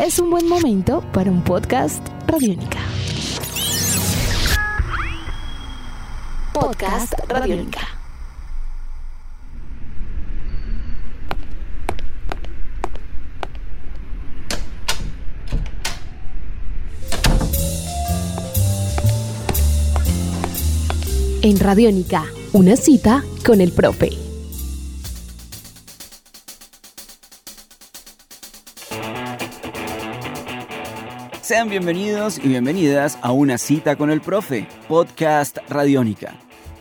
es un buen momento para un podcast Radiónica. Podcast Radiónica. En Radiónica, una cita con el profe. Sean bienvenidos y bienvenidas a una cita con el profe, podcast Radiónica.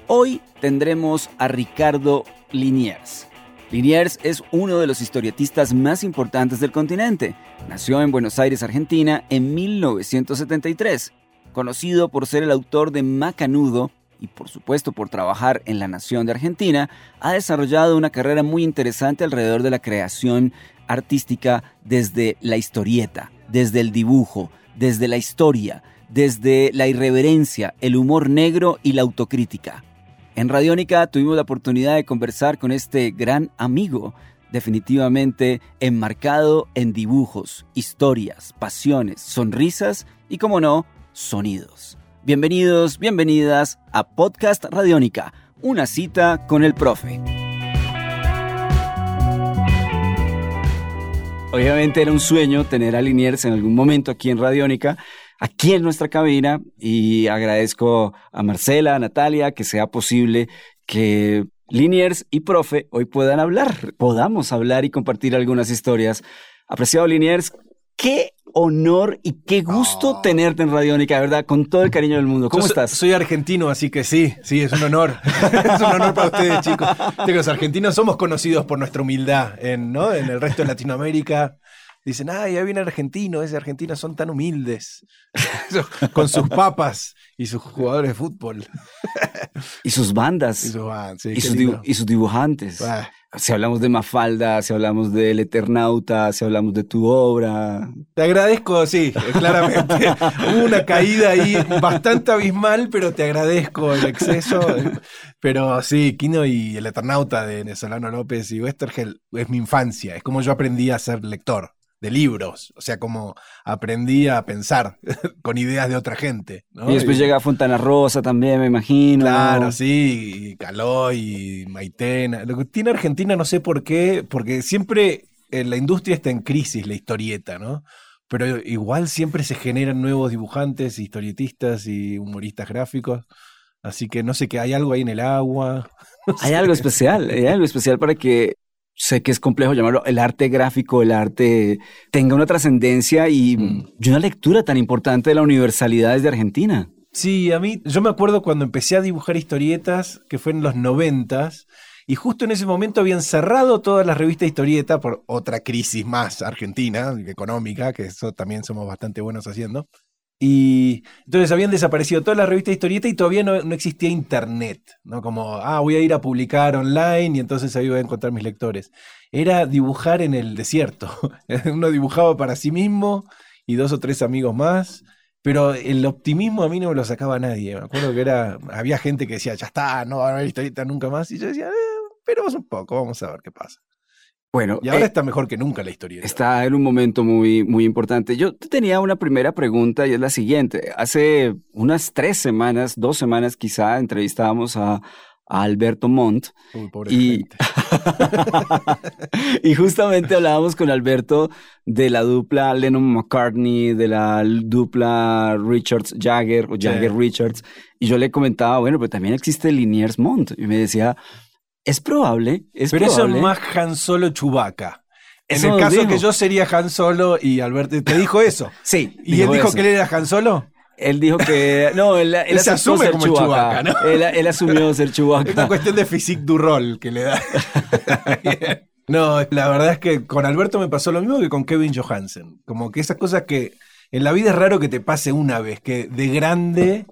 Hoy tendremos a Ricardo Liniers. Liniers es uno de los historietistas más importantes del continente. Nació en Buenos Aires, Argentina, en 1973. Conocido por ser el autor de Macanudo y por supuesto por trabajar en la Nación de Argentina, ha desarrollado una carrera muy interesante alrededor de la creación artística desde la historieta, desde el dibujo, desde la historia, desde la irreverencia, el humor negro y la autocrítica. En Radiónica tuvimos la oportunidad de conversar con este gran amigo, definitivamente enmarcado en dibujos, historias, pasiones, sonrisas y, como no, sonidos. Bienvenidos, bienvenidas a Podcast Radiónica, una cita con el profe. Obviamente era un sueño tener a Liniers en algún momento aquí en Radiónica, aquí en nuestra cabina, y agradezco a Marcela, a Natalia, que sea posible que Liniers y profe hoy puedan hablar, podamos hablar y compartir algunas historias. Apreciado Liniers, qué honor y qué gusto Oh. tenerte en Radiónica, verdad, con todo el cariño del mundo. ¿Cómo Yo estás? Soy argentino, así que sí, sí, es un honor. es un honor para ustedes, chicos. Los argentinos somos conocidos por nuestra humildad en, ¿no? en el resto de Latinoamérica. Dicen, ay, ya viene argentino, ese argentinos son tan humildes. Con sus papas y sus jugadores de fútbol. Y sus bandas. Y sus, ah, sí, y qué sus, lindo. dibu- y sus dibujantes. Ah, Si hablamos de Mafalda, si hablamos del Eternauta, si hablamos de tu obra. Te agradezco, sí, claramente. Hubo una caída ahí bastante abismal, pero te agradezco el exceso. Pero sí, Kino y el Eternauta de Solano López y Westergel es mi infancia. Es como yo aprendí a ser lector de libros. O sea, como aprendí a pensar con ideas de otra gente. ¿no? Y después llega Fontana Rosa también, me imagino. Claro, sí, y Caloi, y Maitena. Lo que tiene Argentina no sé por qué, porque siempre eh, la industria está en crisis, la historieta, ¿no? Pero igual siempre se generan nuevos dibujantes, historietistas y humoristas gráficos. Así que no sé qué, hay algo ahí en el agua. Hay algo especial, hay algo especial para que sé que es complejo llamarlo el arte gráfico, el arte tenga una trascendencia y, Mm. y una lectura tan importante de la universalidad desde Argentina. Sí, a mí, yo me acuerdo cuando empecé a dibujar historietas, que fue en los noventas, y justo en ese momento habían cerrado todas las revistas de historieta por otra crisis más argentina, económica, que eso también somos bastante buenos haciendo. Y entonces habían desaparecido todas las revistas de historieta y todavía no, no existía internet, ¿no? Como, ah, voy a ir a publicar online y entonces ahí voy a encontrar mis lectores. Era dibujar en el desierto. Uno dibujaba para sí mismo y dos o tres amigos más. Pero el optimismo a mí no me lo sacaba nadie. Me acuerdo que era. Había gente que decía, ya está, no va a haber historieta nunca más. Y yo decía, eh, esperemos un poco, vamos a ver qué pasa. Bueno, Y ahora eh, está mejor que nunca la historieta. está en un momento muy, muy importante. Yo te tenía una primera pregunta y es la siguiente. Hace unas tres semanas, dos semanas quizá, entrevistábamos a, a Alberto Montt Uy, pobre y, justamente hablábamos con Alberto de la dupla Lennon-McCartney, de la dupla Richards-Jagger o Jagger-Richards. Y yo le comentaba, bueno, pero también existe Liniers-Montt. Y me decía, es probable, es Pero eso es más Han Solo Chubaca. En el caso dijo. que yo sería Han Solo y Alberto. ¿Te dijo eso? Sí. ¿Y él dijo eso. que él era Han Solo? Él dijo que. No, él, él Él se asume ser como Chewbacca. Chewbacca, ¿no? él, él asumió ser Es una Chewbacca. cuestión de physique du rol que le da. no, la verdad es que con Alberto me pasó lo mismo que con Kevin Johansen. Como que esas cosas que en la vida es raro que te pase una vez, que de grande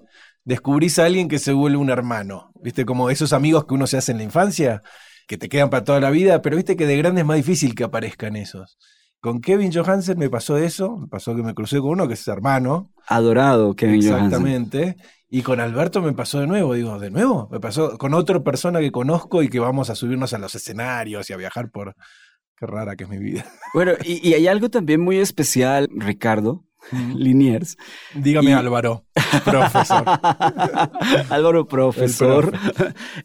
descubrís a alguien que se vuelve un hermano. ¿Viste? Como esos amigos que uno se hace en la infancia, que te quedan para toda la vida, pero viste que de grande es más difícil que aparezcan esos. Con Kevin Johansen me pasó eso, me pasó que me crucé con uno que es hermano, Adorado Kevin Johansen. Exactamente. Y con Alberto me pasó de nuevo, digo, ¿de nuevo? Me pasó con otra persona que conozco y que vamos a subirnos a los escenarios y a viajar por, Qué rara que es mi vida. Bueno, y, hay algo también muy especial, Ricardo, Liniers. Dígame Álvaro, profesor. Álvaro, profesor.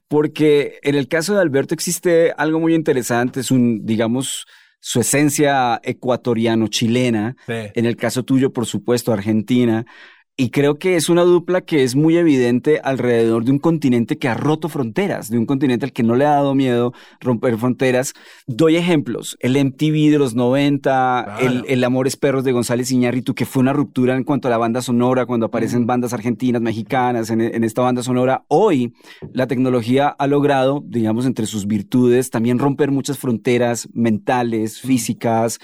Porque en el caso de Alberto existe algo muy interesante, es un, digamos, su esencia ecuatoriano-chilena. En el caso tuyo, por supuesto, Argentina. Y creo que es una dupla que es muy evidente alrededor de un continente que ha roto fronteras, de un continente al que no le ha dado miedo romper fronteras. Doy ejemplos, el MTV de los 90, el, el, Amores Perros de González Iñárritu, que fue una ruptura en cuanto a la banda sonora, cuando aparecen bandas argentinas, mexicanas en, en esta banda sonora. Hoy la tecnología ha logrado, digamos, entre sus virtudes, también romper muchas fronteras mentales, físicas.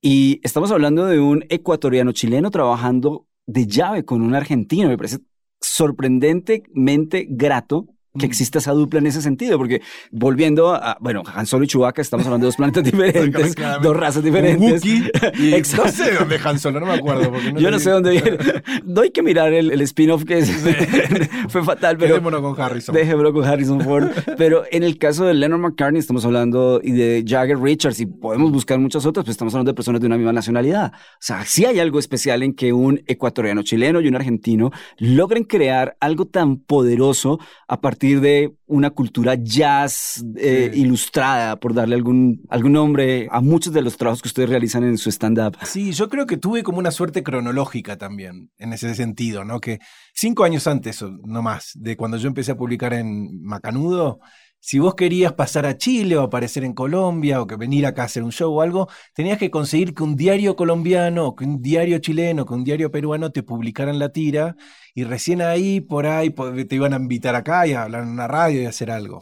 Y estamos hablando de un ecuatoriano chileno trabajando de llave con un argentino. Me parece sorprendentemente grato que exista esa dupla en ese sentido, porque volviendo a, bueno, Han Solo y Chewbacca, estamos hablando de dos planetas diferentes, dos razas diferentes. y no sé dónde Han Solo, no me acuerdo. Yo no sé dónde viene. No hay que mirar el, el spin-off que es, fue fatal, pero... Dejémoslo con Harrison. Dejémoslo con Harrison Ford. pero en el caso de Leonard McCartney estamos hablando y de Jagger Richards y podemos buscar muchas otras, pues estamos hablando de personas de una misma nacionalidad. O sea, sí hay algo especial en que un ecuatoriano chileno y un argentino logren crear algo tan poderoso a partir de una cultura jazz eh, ilustrada, por darle algún, algún nombre a muchos de los trabajos que ustedes realizan en su stand-up. Sí, yo creo que tuve como una suerte cronológica también, en ese sentido, ¿no? Que cinco años antes, no más, de cuando yo empecé a publicar en Macanudo, si vos querías pasar a Chile o aparecer en Colombia o que venir acá a hacer un show o algo, tenías que conseguir que un diario colombiano, que un diario chileno, que un diario peruano te publicaran la tira y recién ahí, por ahí, te iban a invitar acá y a hablar en una radio y hacer algo.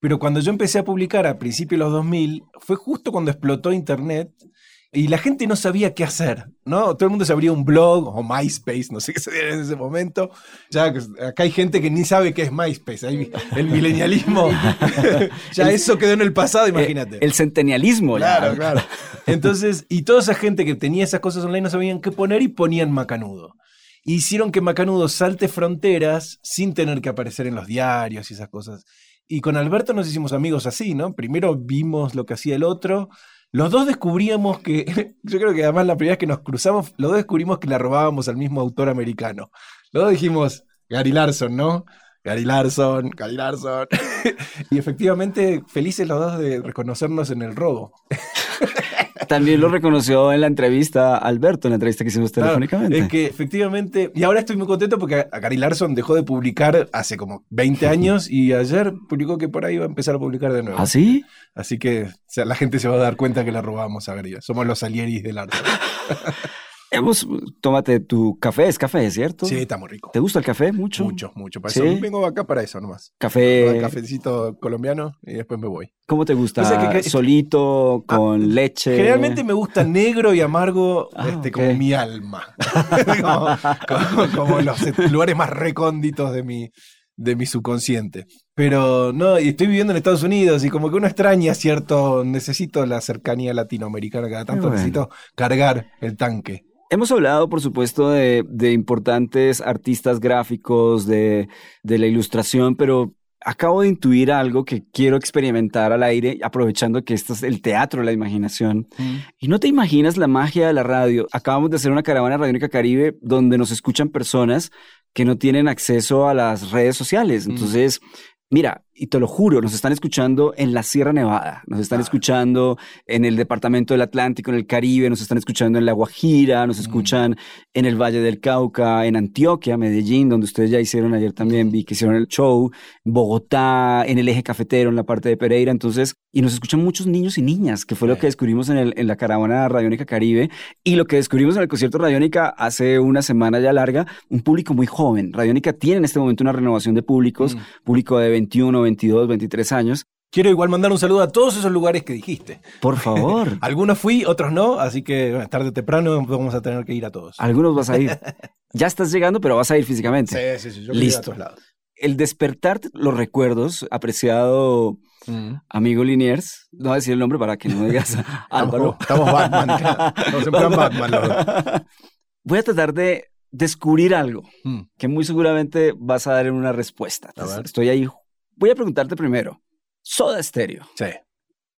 Pero cuando yo empecé a publicar a principios de los 2000, fue justo cuando explotó Internet y la gente no sabía qué hacer, ¿no? Todo el mundo se abría un blog o MySpace, no sé qué se diera en ese momento. Ya acá hay gente que ni sabe qué es MySpace, el milenialismo, ya eso quedó en el pasado, eh, imagínate. El, centenialismo, Claro, claro. Entonces, y toda esa gente que tenía esas cosas online no sabían qué poner y ponían Macanudo. Hicieron que Macanudo salte fronteras sin tener que aparecer en los diarios y esas cosas. Y con Alberto nos hicimos amigos así, ¿no? Primero vimos lo que hacía el otro los dos descubríamos que, yo creo que además la primera vez que nos cruzamos, los dos descubrimos que la robábamos al mismo autor americano. Los dos dijimos, Gary Larson, ¿no? Gary Larson, Gary Larson. y efectivamente, felices los dos de reconocernos en el robo. También lo reconoció en la entrevista Alberto, en la entrevista que hicimos telefónicamente. es que efectivamente, y ahora estoy muy contento porque a Gary Larson dejó de publicar hace como 20 años y ayer publicó que por ahí va a empezar a publicar de nuevo. ¿Ah, sí? Así que la gente se va a dar cuenta que la robamos a Gary. Somos los alieris del arte. Hemos, tómate tu café, es café, ¿cierto? Sí, está muy rico. ¿Te gusta el café mucho? Mucho, mucho. Para eso vengo acá para eso nomás. Café. cafecito colombiano y después me voy. ¿Cómo te gusta? ¿Solito, ah, con leche? Generalmente me gusta negro y amargo, ah, este, como mi alma. como, los lugares más recónditos de mi, de mi subconsciente. Pero no, y estoy viviendo en Estados Unidos y como que uno extraña cierto, necesito la cercanía latinoamericana, cada tanto necesito cargar el tanque. Hemos hablado, por supuesto, de, importantes artistas gráficos, de, la ilustración, pero acabo de intuir algo que quiero experimentar al aire, aprovechando que esto es el teatro de la imaginación. Mm. Y no te imaginas la magia de la radio. Acabamos de hacer una caravana radiónica Caribe donde nos escuchan personas que no tienen acceso a las redes sociales. Mm. Entonces, mira, y te lo juro, nos están escuchando en la Sierra Nevada, nos están escuchando en el Departamento del Atlántico, en el Caribe, nos están escuchando en La Guajira, nos mm. escuchan en el Valle del Cauca, en Antioquia, Medellín, donde ustedes ya hicieron ayer también, vi que hicieron el show, Bogotá, en el eje cafetero, en la parte de Pereira, entonces, y nos escuchan muchos niños y niñas, que fue lo que descubrimos en, el, en la caravana Radiónica Caribe, y lo que descubrimos en el concierto Radiónica hace una semana ya larga, un público muy joven. Radiónica tiene en este momento una renovación de públicos, mm. público de 21, 22, 23 años. Quiero igual mandar un saludo a todos esos lugares que dijiste. Por favor. Algunos fui, otros no, así que tarde o temprano vamos a tener que ir a todos. Algunos vas a ir. ya estás llegando, pero vas a ir físicamente. Sí, sí, sí. Yo Listo. El despertar los recuerdos, apreciado mm. amigo Liniers, no voy a decir el nombre para que no digas Álvaro. Estamos Batman. En plan Batman. Voy a tratar de descubrir algo mm. que muy seguramente vas a dar en una respuesta. Estoy ahí Voy a preguntarte primero. Soda Stereo. Sí.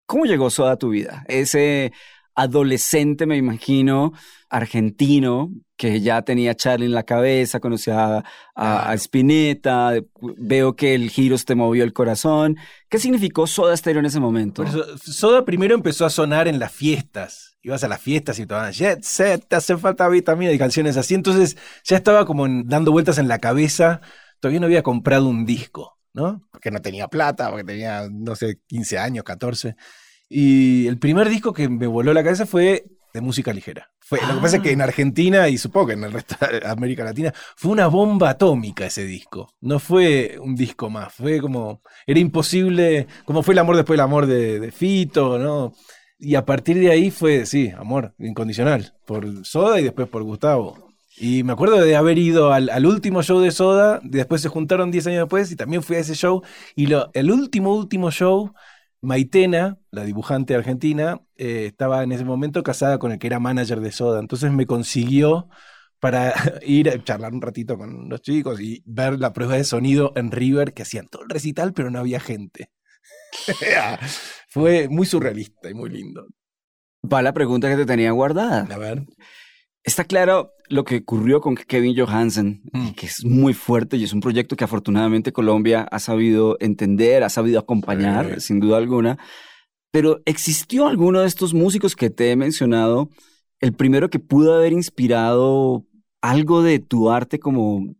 ¿Cómo llegó Soda a tu vida? Ese adolescente, me imagino, argentino, que ya tenía a Charlie en la cabeza, conocía a, Spinetta, veo que el Giros te movió el corazón. ¿Qué significó Soda Stereo en ese momento? Soda primero empezó a sonar en las fiestas. Ibas a las fiestas y tomaban Jet Set, te hace falta vitamina y canciones así. Entonces ya estaba como dando vueltas en la cabeza. Todavía no había comprado un disco, ¿no? Porque no tenía plata, porque tenía, no sé, 15 años, 14. Y el primer disco que me voló la cabeza fue de música ligera. Fue, Lo que pasa es que en ah. Argentina y supongo que en el resto de América Latina fue una bomba atómica ese disco. No fue un disco más, fue como, era imposible, como fue el amor después del amor de, Fito, ¿no? Y a partir de ahí fue, sí, amor incondicional, por Soda y después por Gustavo. Y me acuerdo de haber ido al, último show de Soda, después se juntaron 10 años después y también fui a ese show. Y lo, el último, último show Maitena, la dibujante argentina, eh, estaba en ese momento casada con el que era manager de Soda, entonces me consiguió para ir a charlar un ratito con los chicos y ver la prueba de sonido en River, que hacían todo el recital, pero no había gente. Fue muy surrealista y muy lindo. Va la pregunta que te tenía guardada. A ver. Está claro lo que ocurrió con Kevin Johansen, mm. que es muy fuerte y es un proyecto que afortunadamente Colombia ha sabido entender, ha sabido acompañar, sin duda alguna. Pero ¿existió alguno de estos músicos que te he mencionado, el primero que pudo haber inspirado algo de tu arte como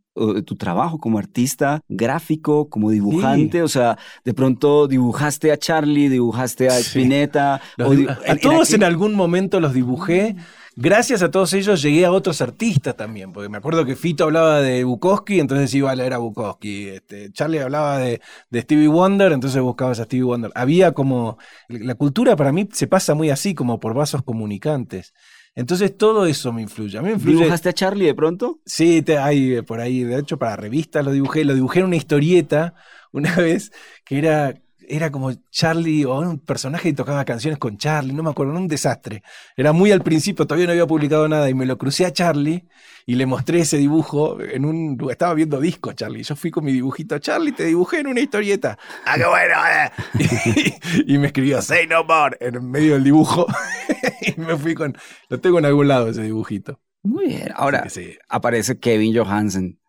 tu trabajo como artista gráfico, como dibujante, o sea, de pronto dibujaste a Charlie, dibujaste a Spinetta. a, todos en algún momento los dibujé gracias a todos ellos llegué a otros artistas también, porque me acuerdo que Fito hablaba de Bukowski, entonces iba a leer a Bukowski. Este, Charlie hablaba de, Stevie Wonder, entonces buscabas a Stevie Wonder. Había como, la cultura para mí se pasa muy así, como por vasos comunicantes. Entonces todo eso me influye. A mí me influye... ¿Dibujaste a Charlie de pronto? Sí, hay eh, por ahí, de hecho para revistas lo dibujé, lo dibujé en una historieta una vez que era era como Charlie o un personaje que tocaba canciones con Charlie, no me acuerdo, era un desastre. Era muy al principio, todavía no había publicado nada y me lo crucé a Charlie y le mostré ese dibujo en un estaba viendo disco Charlie. Yo fui con mi dibujito, Charlie, te dibujé en una historieta. Ah, qué bueno. Eh". y, me escribió Say no more en medio del dibujo y me fui con lo tengo en algún lado ese dibujito. Muy bien. Ahora aparece Kevin Johansen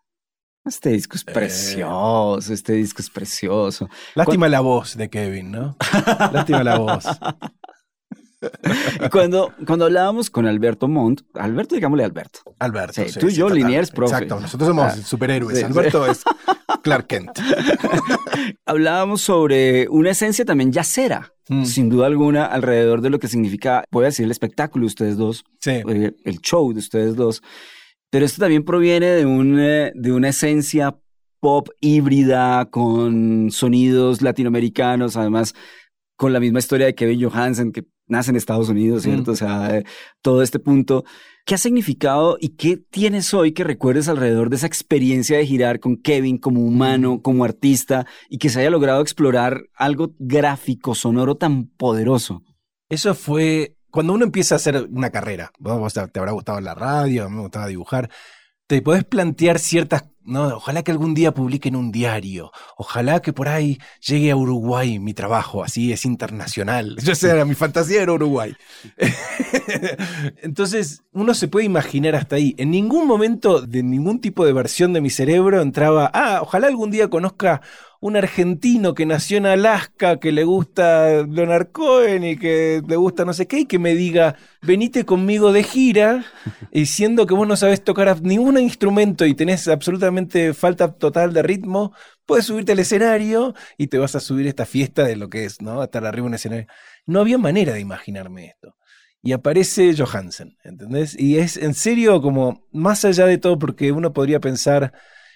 este disco es eh. precioso, este disco es precioso. Lástima la voz de Kevin, ¿no? Lástima la voz. y cuando, cuando hablábamos con Alberto Montt, Alberto, digámosle Alberto. Alberto. Sí, tú y yo, Liniers, profe. Exacto, nosotros somos ah, superhéroes. Alberto es Clark Kent. hablábamos sobre una esencia también yacera, mm. sin duda alguna, alrededor de lo que significa, voy a decir, el espectáculo de ustedes dos, eh, el show de ustedes dos. Pero esto también proviene de, un, eh, de una esencia pop híbrida con sonidos latinoamericanos, además con la misma historia de Kevin Johansen, que nace en Estados Unidos, ¿cierto? Mm. O sea, eh, todo este punto. ¿Qué ha significado y qué tienes hoy que recuerdes alrededor de esa experiencia de girar con Kevin como humano, mm. como artista y que se haya logrado explorar algo gráfico, sonoro tan poderoso? Eso fue cuando uno empieza a hacer una carrera, te habrá gustado la radio, me gustaba dibujar, te podés plantear ciertas, no, ojalá que algún día publiquen un diario, ojalá que por ahí llegue a Uruguay mi trabajo, así es internacional. Yo sé, mi fantasía era Uruguay. Entonces, uno se puede imaginar hasta ahí. En ningún momento de ningún tipo de versión de mi cerebro entraba, ah, ojalá algún día conozca un argentino que nació en Alaska, que le gusta Leonard Cohen y que le gusta no sé qué, y que me diga, venite conmigo de gira, y siendo que vos no sabes tocar ningún instrumento y tenés absolutamente falta total de ritmo, puedes subirte al escenario y te vas a subir esta fiesta de lo que es, ¿no? Estar arriba en un escenario. No había manera de imaginarme esto. Y aparece Johansen, ¿entendés? Y es en serio como, más allá de todo, porque uno podría pensar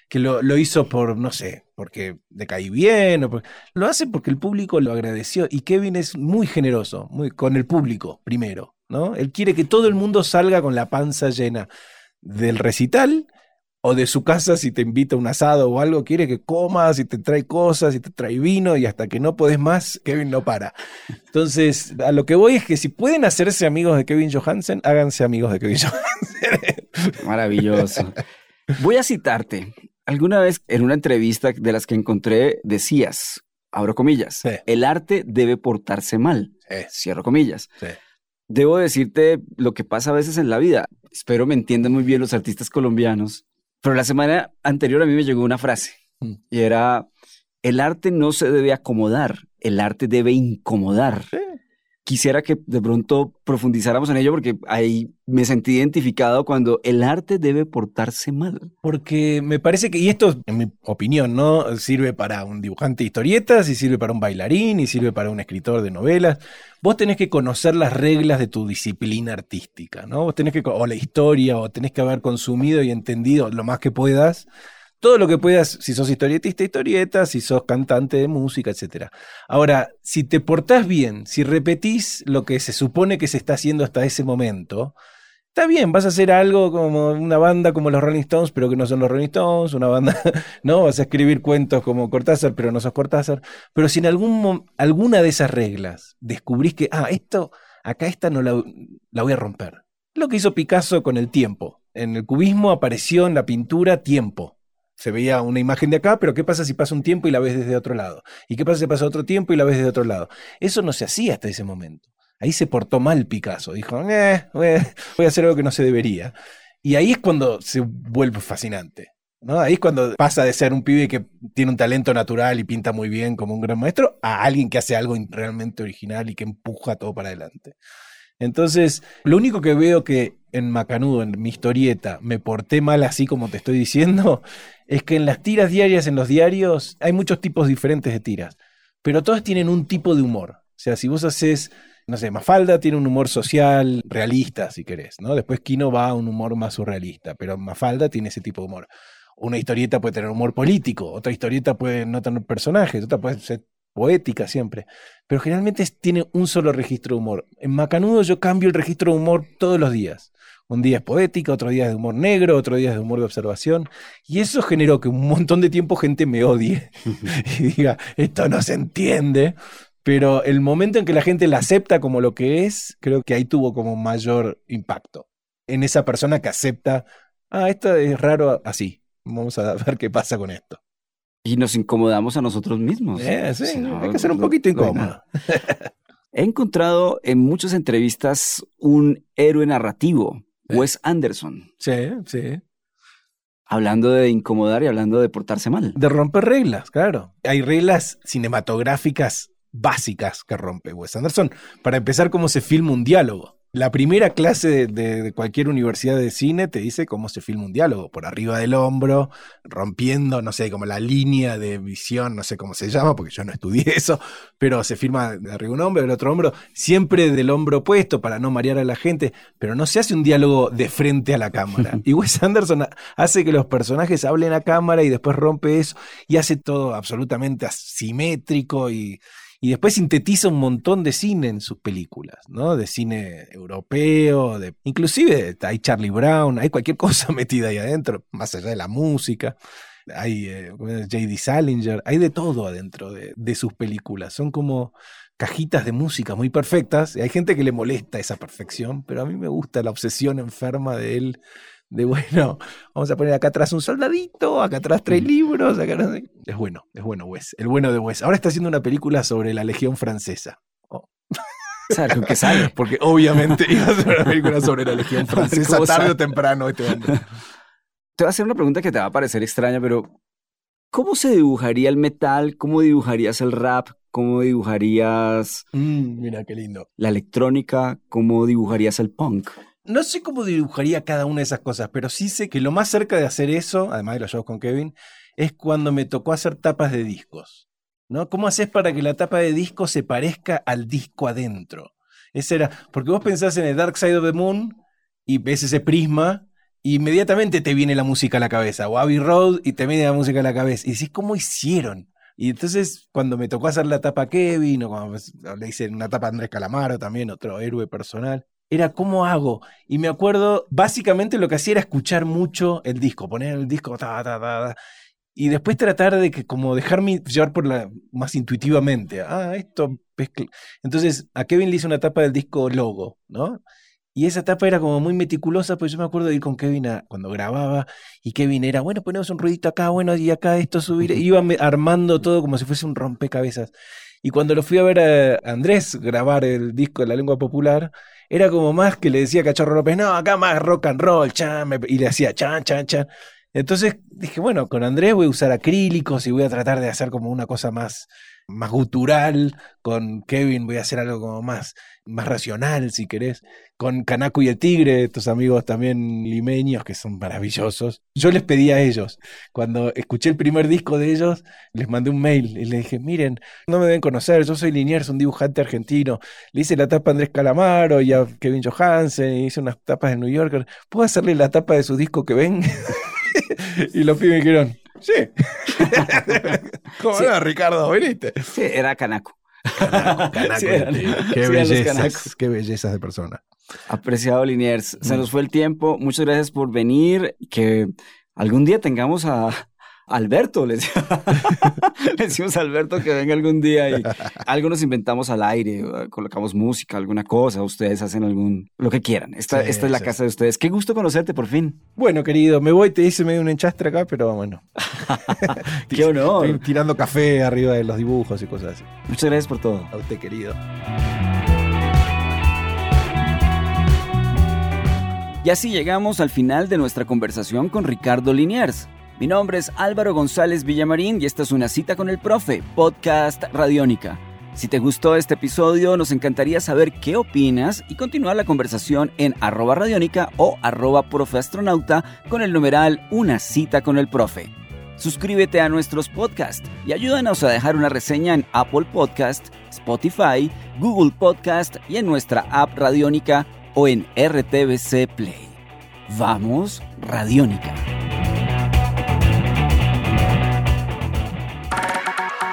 que lo, lo, hizo por, no sé, porque le caí bien, o lo hace porque el público lo agradeció. Y Kevin es muy generoso, con el público primero, ¿no? Él quiere que todo el mundo salga con la panza llena del recital o de su casa si te invita a un asado o algo, quiere que comas y te trae cosas y te trae vino y hasta que no podés más, Kevin no para. Entonces, a lo que voy es que si pueden hacerse amigos de Kevin Johansen, háganse amigos de Kevin Johansen. Maravilloso. Voy a citarte. Alguna vez en una entrevista de las que encontré decías, abro comillas, Sí. el arte debe portarse mal, Sí, cierro comillas. sí. Debo decirte lo que pasa a veces en la vida. Espero me entiendan muy bien los artistas colombianos. Pero la semana anterior a mí me llegó una frase Mm. y era, el arte no se debe acomodar, el arte debe incomodar. Sí. Quisiera que de pronto profundizáramos en ello porque ahí me sentí identificado cuando el arte debe portarse mal. Porque me parece que, y esto, en mi opinión, ¿no? Sirve para un dibujante de historietas, y sirve para un bailarín, y sirve para un escritor de novelas. Vos tenés que conocer las reglas de tu disciplina artística, ¿no? Vos tenés que, o la historia, o tenés que haber consumido y entendido lo más que puedas. Todo lo que puedas, si sos historietista, historietas, si sos cantante de música, etc. Ahora, si te portás bien, si repetís lo que se supone que se está haciendo hasta ese momento, Está bien, vas a hacer algo como una banda como los Rolling Stones, pero que no son los Rolling Stones, una banda, no, vas a escribir cuentos como Cortázar, pero no sos Cortázar. Pero si en alguna de esas reglas descubrís que, ah, esto, acá esta no la, la voy a romper. Lo que hizo Picasso con el tiempo. En el cubismo apareció en la pintura tiempo. Se veía una imagen de acá, pero ¿qué pasa si pasa un tiempo y la ves desde otro lado? ¿Y qué pasa si pasa otro tiempo y la ves desde otro lado? Eso no se hacía hasta ese momento. Ahí se portó mal Picasso. Dijo, eh, voy a- hacer algo que no se debería. Y ahí es cuando se vuelve fascinante. ¿no? Ahí es cuando pasa de ser un pibe que tiene un talento natural y pinta muy bien como un gran maestro a alguien que hace algo realmente original y que empuja todo para adelante. Entonces, lo único que veo que en Macanudo, en mi historieta, me porté mal así como te estoy diciendo, es que en las tiras diarias, en los diarios, hay muchos tipos diferentes de tiras, pero todas tienen un tipo de humor. O sea, si vos haces, no sé, Mafalda tiene un humor social realista, si querés, ¿no? Después Kino va a un humor más surrealista, pero Mafalda tiene ese tipo de humor. Una historieta puede tener humor político, otra historieta puede no tener personajes, otra puede ser poética siempre, pero generalmente tiene un solo registro de humor. En Macanudo yo cambio el registro de humor todos los días. Un día es poética, otro día es de humor negro, otro día es de humor de observación. Y eso generó que un montón de tiempo gente me odie y diga, esto no se entiende. Pero el momento en que la gente la acepta como lo que es, creo que ahí tuvo como mayor impacto. En esa persona que acepta, ah, esto es raro así. Vamos a ver qué pasa con esto. Y nos incomodamos a nosotros mismos. Eh, sí, Si no, hay que ser un poquito incómodo. He encontrado en muchas entrevistas un héroe narrativo, Sí. Wes Anderson, Sí, sí. hablando de incomodar y hablando de portarse mal. De romper reglas, claro. Hay reglas cinematográficas básicas que rompe Wes Anderson. Para empezar, cómo se filma un diálogo. La primera clase de, de- de cualquier universidad de cine te dice cómo se filma un diálogo, por arriba del hombro, rompiendo, no sé, como la línea de visión, no sé cómo se llama, porque yo no estudié eso, pero se firma de arriba un hombro, del otro hombro, siempre del hombro opuesto para no marear a la gente, pero no se hace un diálogo de frente a la cámara. Y Wes Anderson hace que los personajes hablen a cámara y después rompe eso y hace todo absolutamente asimétrico y, y después sintetiza un montón de cine en sus películas, ¿no? De cine europeo, de, inclusive hay Charlie Brown, hay cualquier cosa metida ahí adentro, más allá de la música. Hay eh, J.D. Salinger, hay de todo adentro de, de sus películas. Son como cajitas de música muy perfectas. Hay gente que le molesta esa perfección, pero a mí me gusta la obsesión enferma de él. De bueno, vamos a poner acá atrás un soldadito, acá atrás tres libros, acá sé. Es bueno, es bueno Wes, el bueno de Wes. Ahora está haciendo una película sobre la Legión Francesa. Oh, ¿Sabes con qué sale? porque obviamente iba a hacer una película sobre la Legión Francesa ¿Cómo tarde o temprano este hombre. Te voy a hacer una pregunta que te va a parecer extraña, pero ¿cómo se dibujaría el metal? ¿Cómo dibujarías el rap? ¿Cómo dibujarías Mm, mira qué lindo. la electrónica? ¿Cómo dibujarías el punk? No sé cómo dibujaría cada una de esas cosas, pero sí sé que lo más cerca de hacer eso, además de los shows con Kevin, es cuando me tocó hacer tapas de discos. ¿No? ¿Cómo haces para que la tapa de disco se parezca al disco adentro? Ese era, porque vos pensás en el Dark Side of the Moon y ves ese prisma y inmediatamente te viene la música a la cabeza, o Abbey Road y te viene la música a la cabeza y decís, ¿cómo hicieron? Y entonces, cuando me tocó hacer la tapa Kevin, o cuando le hice una tapa a Andrés Calamaro también, otro héroe personal, era cómo hago. Y me acuerdo, básicamente lo que hacía era escuchar mucho el disco, poner el disco, ta, ta, ta, ta, y después tratar de que como dejarme llevar por la más intuitivamente. Ah, esto Entonces, a Kevin le hice una tapa del disco Logo, ¿no? Y esa etapa era como muy meticulosa, pues yo me acuerdo de ir con Kevin a, cuando grababa y Kevin era, bueno, ponemos un ruidito acá, bueno, y acá esto subir. Iba armando todo como si fuese un rompecabezas. Y cuando lo fui a ver a Andrés grabar el disco de la lengua popular, era como más que le decía a Cachorro López, no, acá más rock and roll, chan, y le hacía chan, chan, chan. Entonces dije, bueno, con Andrés voy a usar acrílicos y voy a tratar de hacer como una cosa más, más gutural. Con Kevin voy a hacer algo como más, más racional, si querés. Con Canaco y el Tigre, estos amigos también limeños que son maravillosos. Yo les pedí a ellos, cuando escuché el primer disco de ellos, les mandé un mail y les dije, miren, no me deben conocer, yo soy Liniers, un dibujante argentino. Le hice la tapa a Andrés Calamaro y a Kevin Johansen, y hice unas tapas de New Yorker. ¿Puedo hacerle la tapa de su disco que ven? y los pibes me dijeron, sí. ¿Cómo era, Ricardo? ¿Viniste? Sí, era Canaco. qué, bellezas, qué bellezas de persona. Apreciado Liniers, se mm. nos fue el tiempo. Muchas gracias por venir. Que algún día tengamos a, Alberto, le, decimos a Alberto que venga algún día y algo nos inventamos al aire, colocamos música, alguna cosa, ustedes hacen algún, lo que quieran. Esta, esta es la casa de ustedes. Qué gusto conocerte por fin. Bueno, querido, me voy, te hice medio un enchastre acá, pero bueno. Qué honor. Estoy tirando café arriba de los dibujos y cosas así. Muchas gracias por todo. A usted, querido. Y así llegamos al final de nuestra conversación con Ricardo Liniers. Mi nombre es Álvaro González Villamarín y esta es una cita con el profe, podcast Radiónica. Si te gustó este episodio, nos encantaría saber qué opinas y continuar la conversación en arroba radiónica o arroba profeastronauta con el numeral Una cita con el profe. Suscríbete a nuestros podcasts y ayúdanos a dejar una reseña en Apple Podcast, Spotify, Google Podcast y en nuestra app Radiónica o en RTBC Play. Vamos, Radiónica.